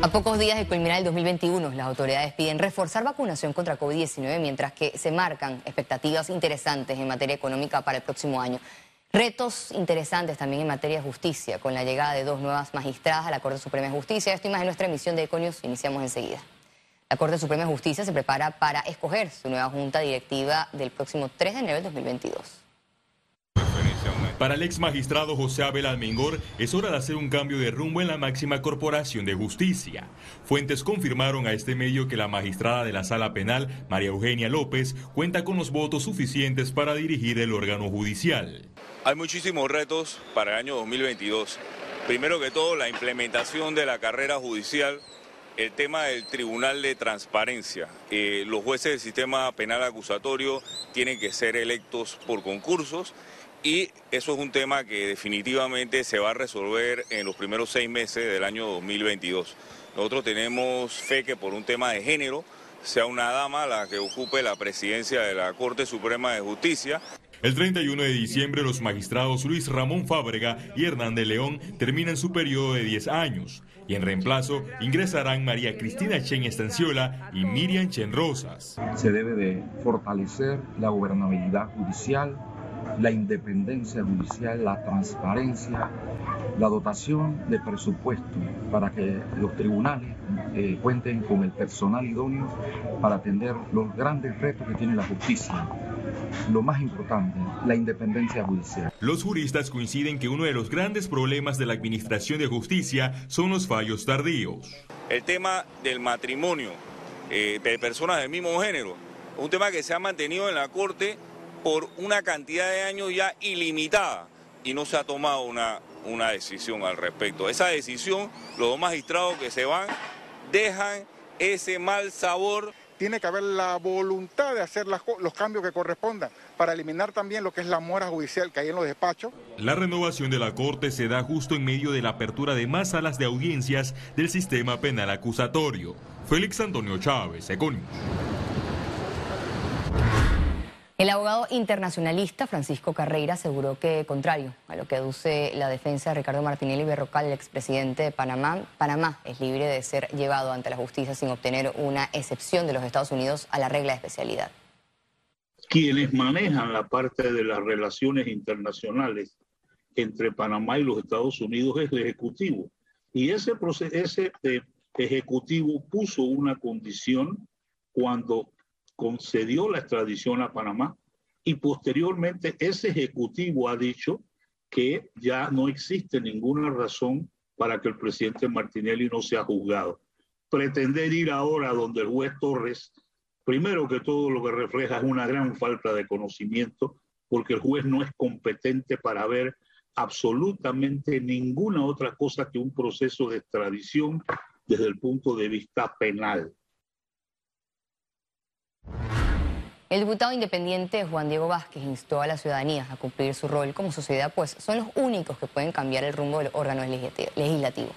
A pocos días de culminar el 2021, las autoridades piden reforzar vacunación contra COVID-19 mientras que se marcan expectativas interesantes en materia económica para el próximo año. Retos interesantes también en materia de justicia, con la llegada de dos nuevas magistradas a la Corte Suprema de Justicia. Esto y más en nuestra emisión de Econius. Iniciamos enseguida. La Corte Suprema de Justicia se prepara para escoger su nueva junta directiva del próximo 3 de enero del 2022. Para el ex magistrado José Abel Almengor es hora de hacer un cambio de rumbo en la máxima corporación de justicia. Fuentes confirmaron a este medio que la magistrada de la sala penal, María Eugenia López, cuenta con los votos suficientes para dirigir el órgano judicial. Hay muchísimos retos para el año 2022. Primero que todo, la implementación de la carrera judicial el tema del Tribunal de Transparencia. Eh, los jueces del sistema penal acusatorio tienen que ser electos por concursos y eso es un tema que definitivamente se va a resolver en los primeros seis meses del año 2022. Nosotros tenemos fe que por un tema de género sea una dama la que ocupe la presidencia de la Corte Suprema de Justicia. El 31 de diciembre los magistrados Luis Ramón Fábrega y Hernán de León terminan su periodo de 10 años y en reemplazo ingresarán María Cristina Chen Estanciola y Miriam Chen Rosas. Se debe de fortalecer la gobernabilidad judicial la independencia judicial, la transparencia, la dotación de presupuesto para que los tribunales eh, cuenten con el personal idóneo para atender los grandes retos que tiene la justicia. Lo más importante, la independencia judicial. Los juristas coinciden que uno de los grandes problemas de la administración de justicia son los fallos tardíos. El tema del matrimonio eh, de personas del mismo género, un tema que se ha mantenido en la Corte por una cantidad de años ya ilimitada y no se ha tomado una, una decisión al respecto. Esa decisión, los dos magistrados que se van dejan ese mal sabor. Tiene que haber la voluntad de hacer los cambios que correspondan para eliminar también lo que es la mora judicial que hay en los despachos. La renovación de la Corte se da justo en medio de la apertura de más salas de audiencias del sistema penal acusatorio. Félix Antonio Chávez, Econius. El abogado internacionalista Francisco Carreira aseguró que, contrario a lo que aduce la defensa de Ricardo Martinelli Berrocal, el expresidente de Panamá, Panamá es libre de ser llevado ante la justicia sin obtener una excepción de los Estados Unidos a la regla de especialidad. Quienes manejan la parte de las relaciones internacionales entre Panamá y los Estados Unidos es el Ejecutivo. Y ese, ese eh, Ejecutivo puso una condición cuando concedió la extradición a Panamá y posteriormente ese ejecutivo ha dicho que ya no existe ninguna razón para que el presidente Martinelli no sea juzgado. Pretender ir ahora donde el juez Torres, primero que todo lo que refleja es una gran falta de conocimiento, porque el juez no es competente para ver absolutamente ninguna otra cosa que un proceso de extradición desde el punto de vista penal. El diputado independiente Juan Diego Vázquez instó a la ciudadanía a cumplir su rol como sociedad, pues son los únicos que pueden cambiar el rumbo del órgano legislativo.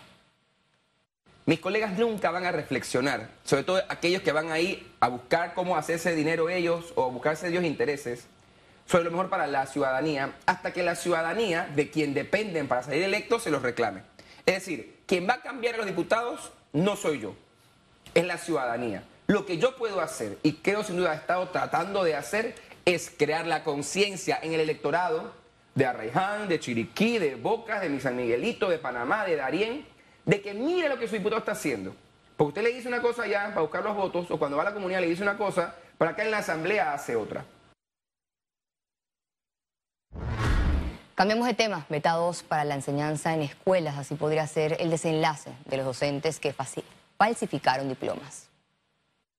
Mis colegas nunca van a reflexionar, sobre todo aquellos que van ahí a buscar cómo hacerse dinero ellos o a buscarse ellos intereses, sobre lo mejor para la ciudadanía, hasta que la ciudadanía, de quien dependen para salir electos, se los reclame. Es decir, quien va a cambiar a los diputados no soy yo, es la ciudadanía. Lo que yo puedo hacer, y creo sin duda he estado tratando de hacer, es crear la conciencia en el electorado de Arraiján, de Chiriquí, de Bocas, de mi San Miguelito, de Panamá, de Darién, de que mire lo que su diputado está haciendo. Porque usted le dice una cosa allá para buscar los votos, o cuando va a la comunidad le dice una cosa, para acá en la asamblea hace otra. Cambiamos de tema, vetados para la enseñanza en escuelas, así podría ser el desenlace de los docentes que falsificaron diplomas.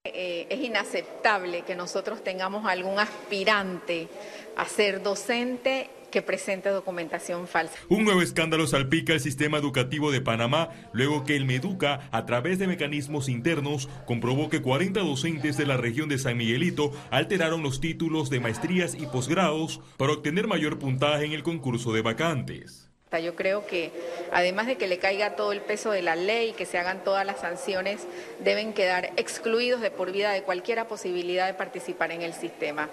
Eh, es inaceptable que nosotros tengamos algún aspirante a ser docente que presente documentación falsa. Un nuevo escándalo salpica el sistema educativo de Panamá luego que el Meduca, a través de mecanismos internos, comprobó que 40 docentes de la región de San Miguelito alteraron los títulos de maestrías y posgrados para obtener mayor puntaje en el concurso de vacantes. Yo creo que además de que le caiga todo el peso de la ley, que se hagan todas las sanciones, deben quedar excluidos de por vida de cualquier posibilidad de participar en el sistema.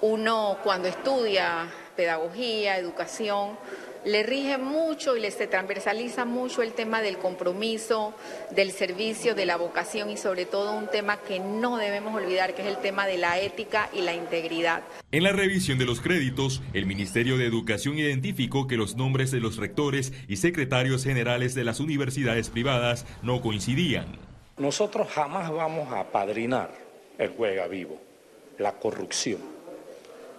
Uno cuando estudia pedagogía, educación, le rige mucho y le se transversaliza mucho el tema del compromiso, del servicio, de la vocación y sobre todo un tema que no debemos olvidar, que es el tema de la ética y la integridad. En la revisión de los créditos, el Ministerio de Educación identificó que los nombres de los rectores y secretarios generales de las universidades privadas no coincidían. Nosotros jamás vamos a padrinar el juega vivo, la corrupción.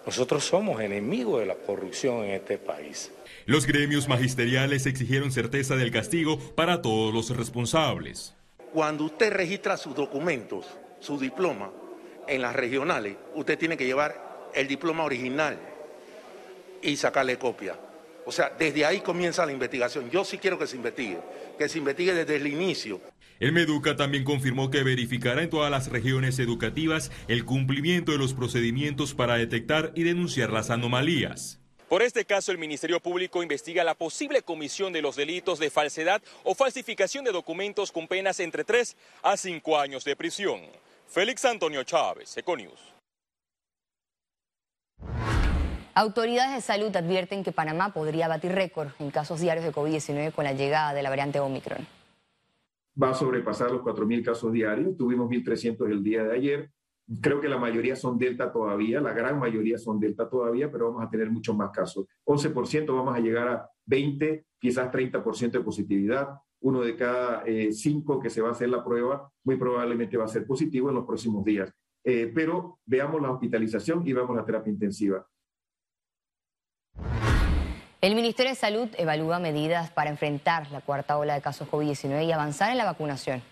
Nosotros somos enemigos de la corrupción en este país. Los gremios magisteriales exigieron certeza del castigo para todos los responsables. Cuando usted registra sus documentos, su diploma, en las regionales, usted tiene que llevar el diploma original y sacarle copia. O sea, desde ahí comienza la investigación. Yo sí quiero que se investigue, que se investigue desde el inicio. El Meduca también confirmó que verificará en todas las regiones educativas el cumplimiento de los procedimientos para detectar y denunciar las anomalías. Por este caso, el Ministerio Público investiga la posible comisión de los delitos de falsedad o falsificación de documentos con penas entre 3 a 5 años de prisión. Félix Antonio Chávez, Econius. Autoridades de salud advierten que Panamá podría batir récord en casos diarios de COVID-19 con la llegada de la variante Omicron. Va a sobrepasar los 4.000 casos diarios. Tuvimos 1.300 el día de ayer. Creo que la mayoría son Delta todavía, la gran mayoría son Delta todavía, pero vamos a tener muchos más casos. 11% vamos a llegar a 20, quizás 30% de positividad. Uno de cada eh, cinco que se va a hacer la prueba muy probablemente va a ser positivo en los próximos días. Eh, pero veamos la hospitalización y veamos la terapia intensiva. El Ministerio de Salud evalúa medidas para enfrentar la cuarta ola de casos COVID-19 y avanzar en la vacunación.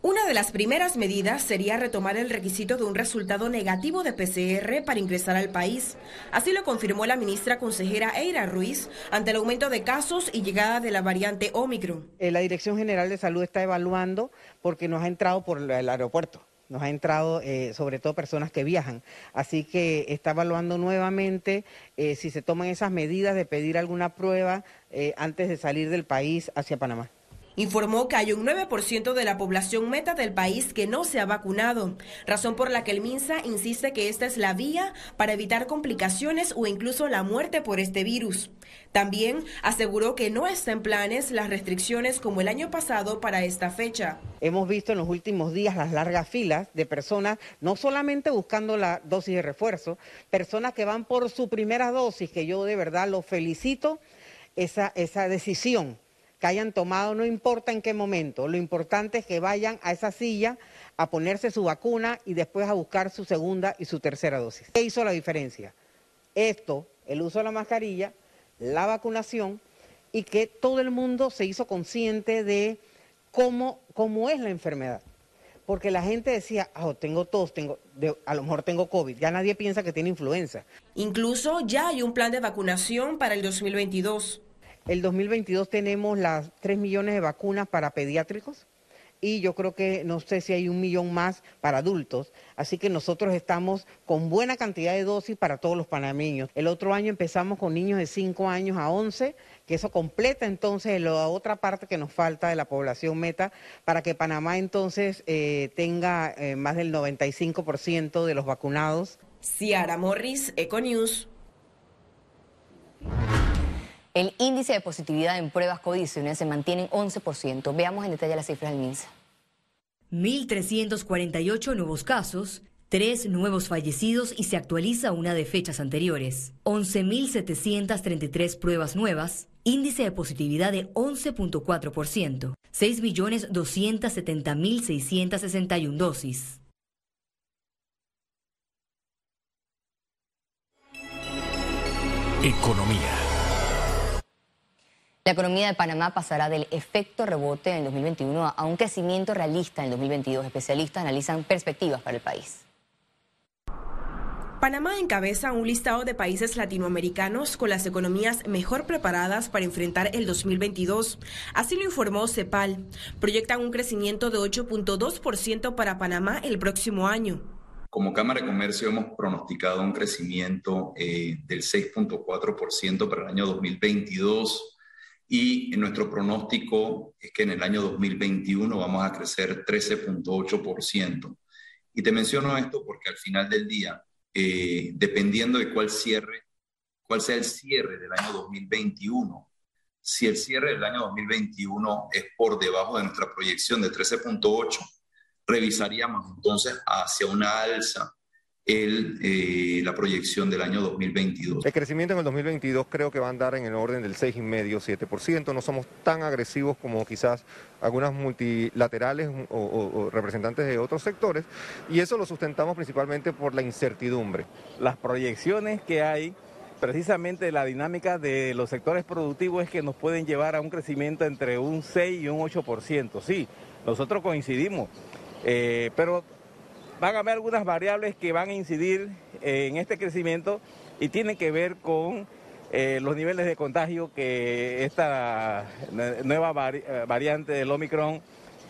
Una de las primeras medidas sería retomar el requisito de un resultado negativo de PCR para ingresar al país. Así lo confirmó la ministra consejera Eira Ruiz ante el aumento de casos y llegada de la variante Omicron. Eh, la Dirección General de Salud está evaluando porque nos ha entrado por el aeropuerto nos ha entrado eh, sobre todo personas que viajan. Así que está evaluando nuevamente eh, si se toman esas medidas de pedir alguna prueba antes de salir del país hacia Panamá informó que hay un 9% de la población meta del país que no se ha vacunado, razón por la que el MINSA insiste que esta es la vía para evitar complicaciones o incluso la muerte por este virus. También aseguró que no está en planes las restricciones como el año pasado para esta fecha. Hemos visto en los últimos días las largas filas de personas, no solamente buscando la dosis de refuerzo, personas que van por su primera dosis, que yo de verdad los felicito esa, esa decisión que hayan tomado, no importa en qué momento, lo importante es que vayan a esa silla a ponerse su vacuna y después a buscar su segunda y su tercera dosis. ¿Qué hizo la diferencia? Esto, el uso de la mascarilla, la vacunación y que todo el mundo se hizo consciente de cómo, cómo es la enfermedad. Porque la gente decía, oh, tengo tos, tengo, a lo mejor tengo COVID. Ya nadie piensa que tiene influenza. Incluso ya hay un plan de vacunación para el 2022. El 2022 tenemos las 3 millones de vacunas para pediátricos y yo creo que no sé si hay un millón más para adultos. Así que nosotros estamos con buena cantidad de dosis para todos los panameños. El otro año empezamos con niños de 5 años a 11, que eso completa entonces la otra parte que nos falta de la población meta para que Panamá entonces eh, tenga eh, más del 95% de los vacunados. Ciara Morris, Econews. El índice de positividad en pruebas COVID-19 se mantiene en 11%. Veamos en detalle las cifras del MINSA. 1.348 nuevos casos, 3 nuevos fallecidos y se actualiza una de fechas anteriores. 11.733 pruebas nuevas, índice de positividad de 11.4%, 6.270.661 dosis. Economía. La economía de Panamá pasará del efecto rebote en el 2021 a un crecimiento realista en el 2022. Especialistas analizan perspectivas para el país. Panamá encabeza un listado de países latinoamericanos con las economías mejor preparadas para enfrentar el 2022. Así lo informó CEPAL. Proyectan un crecimiento de 8.2% para Panamá el próximo año. Como Cámara de Comercio hemos pronosticado un crecimiento eh, del 6.4% para el año 2022 y nuestro pronóstico es que en el año 2021 vamos a crecer 13.8%. Y te menciono esto porque al final del día, eh, dependiendo de cuál cierre, cuál sea el cierre del año 2021. Si el cierre del año 2021 es por debajo de nuestra proyección de 13.8, revisaríamos entonces hacia una alza el, eh, la proyección del año 2022. El crecimiento en el 2022 creo que va a andar en el orden del 6,5-7%. No somos tan agresivos como quizás algunas multilaterales o, o, representantes de otros sectores y eso lo sustentamos principalmente por la incertidumbre. Las proyecciones que hay precisamente la dinámica de los sectores productivos es que nos pueden llevar a un crecimiento entre un 6 y un 8%. Sí, nosotros coincidimos, eh, pero van a haber algunas variables que van a incidir en este crecimiento y tienen que ver con eh, los niveles de contagio que esta nueva eh, variante del Omicron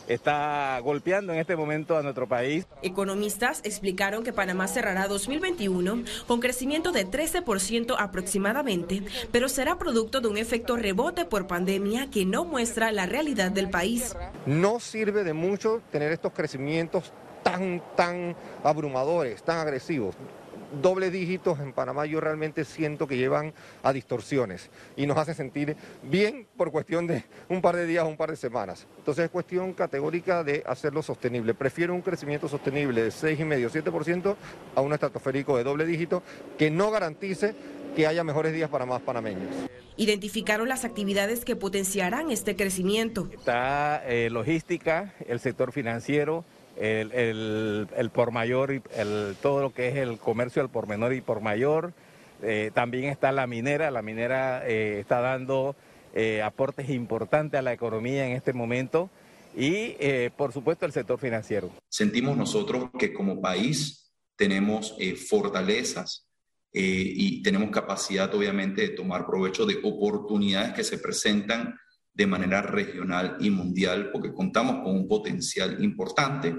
está golpeando en este momento a nuestro país. Economistas explicaron que Panamá cerrará 2021 con crecimiento de 13% aproximadamente, pero será producto de un efecto rebote por pandemia que no muestra la realidad del país. No sirve de mucho tener estos crecimientos tan, tan abrumadores, tan agresivos. Doble dígitos en Panamá yo realmente siento que llevan a distorsiones y nos hace sentir bien por cuestión de un par de días o un par de semanas. Entonces es cuestión categórica de hacerlo sostenible. Prefiero un crecimiento sostenible de 6,5-7% a un estratosférico de doble dígito que no garantice que haya mejores días para más panameños. Identificaron las actividades que potenciarán este crecimiento. Está eh, logística, el sector financiero, el, el, por mayor, el, todo lo que es el comercio al por menor y por mayor. Eh, también está la minera, la minera eh, está dando eh, aportes importantes a la economía en este momento y por supuesto el sector financiero. Sentimos nosotros que como país tenemos fortalezas y tenemos capacidad obviamente de tomar provecho de oportunidades que se presentan de manera regional y mundial, porque contamos con un potencial importante,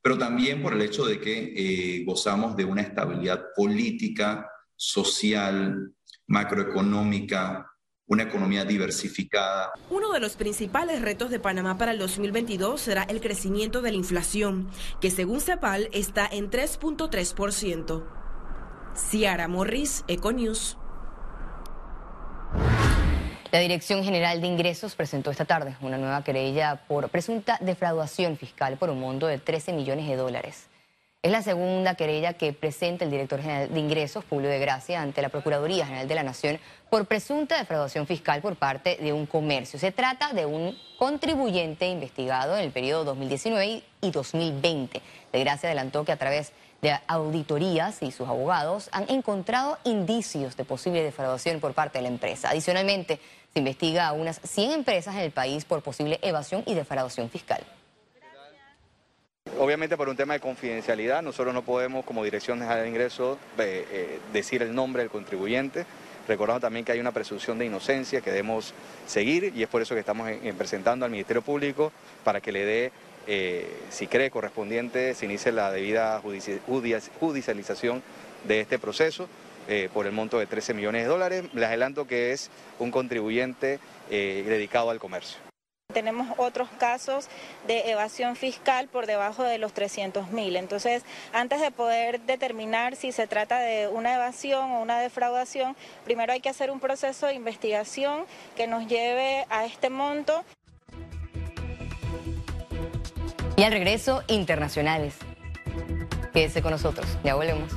pero también por el hecho de que eh, gozamos de una estabilidad política, social, macroeconómica, una economía diversificada. Uno de los principales retos de Panamá para el 2022 será el crecimiento de la inflación, que según CEPAL está en 3.3%. Ciara Morris, Econews. La Dirección General de Ingresos presentó esta tarde una nueva querella por presunta defraudación fiscal por un monto de 13 millones de dólares. Es la segunda querella que presenta el director general de Ingresos, Publio de Gracia, ante la Procuraduría General de la Nación por presunta defraudación fiscal por parte de un comercio. Se trata de un contribuyente investigado en el periodo 2019 y 2020. De Gracia adelantó que a través de auditorías y sus abogados han encontrado indicios de posible defraudación por parte de la empresa. Adicionalmente, se investiga a unas 100 empresas en el país por posible evasión y defraudación fiscal. Obviamente por un tema de confidencialidad, nosotros no podemos como Dirección de Ingresos eh, eh, decir el nombre del contribuyente. Recordamos también que hay una presunción de inocencia que debemos seguir y es por eso que estamos presentando al Ministerio Público para que le dé, eh, si cree correspondiente, se inicie la debida judicialización de este proceso. Eh, por el monto de 13 millones de dólares. Les adelanto que es un contribuyente eh, dedicado al comercio. Tenemos otros casos de evasión fiscal por debajo de los 300 mil. Entonces, antes de poder determinar si se trata de una evasión o una defraudación, primero hay que hacer un proceso de investigación que nos lleve a este monto. Y al regreso, internacionales. Quédese con nosotros, ya volvemos.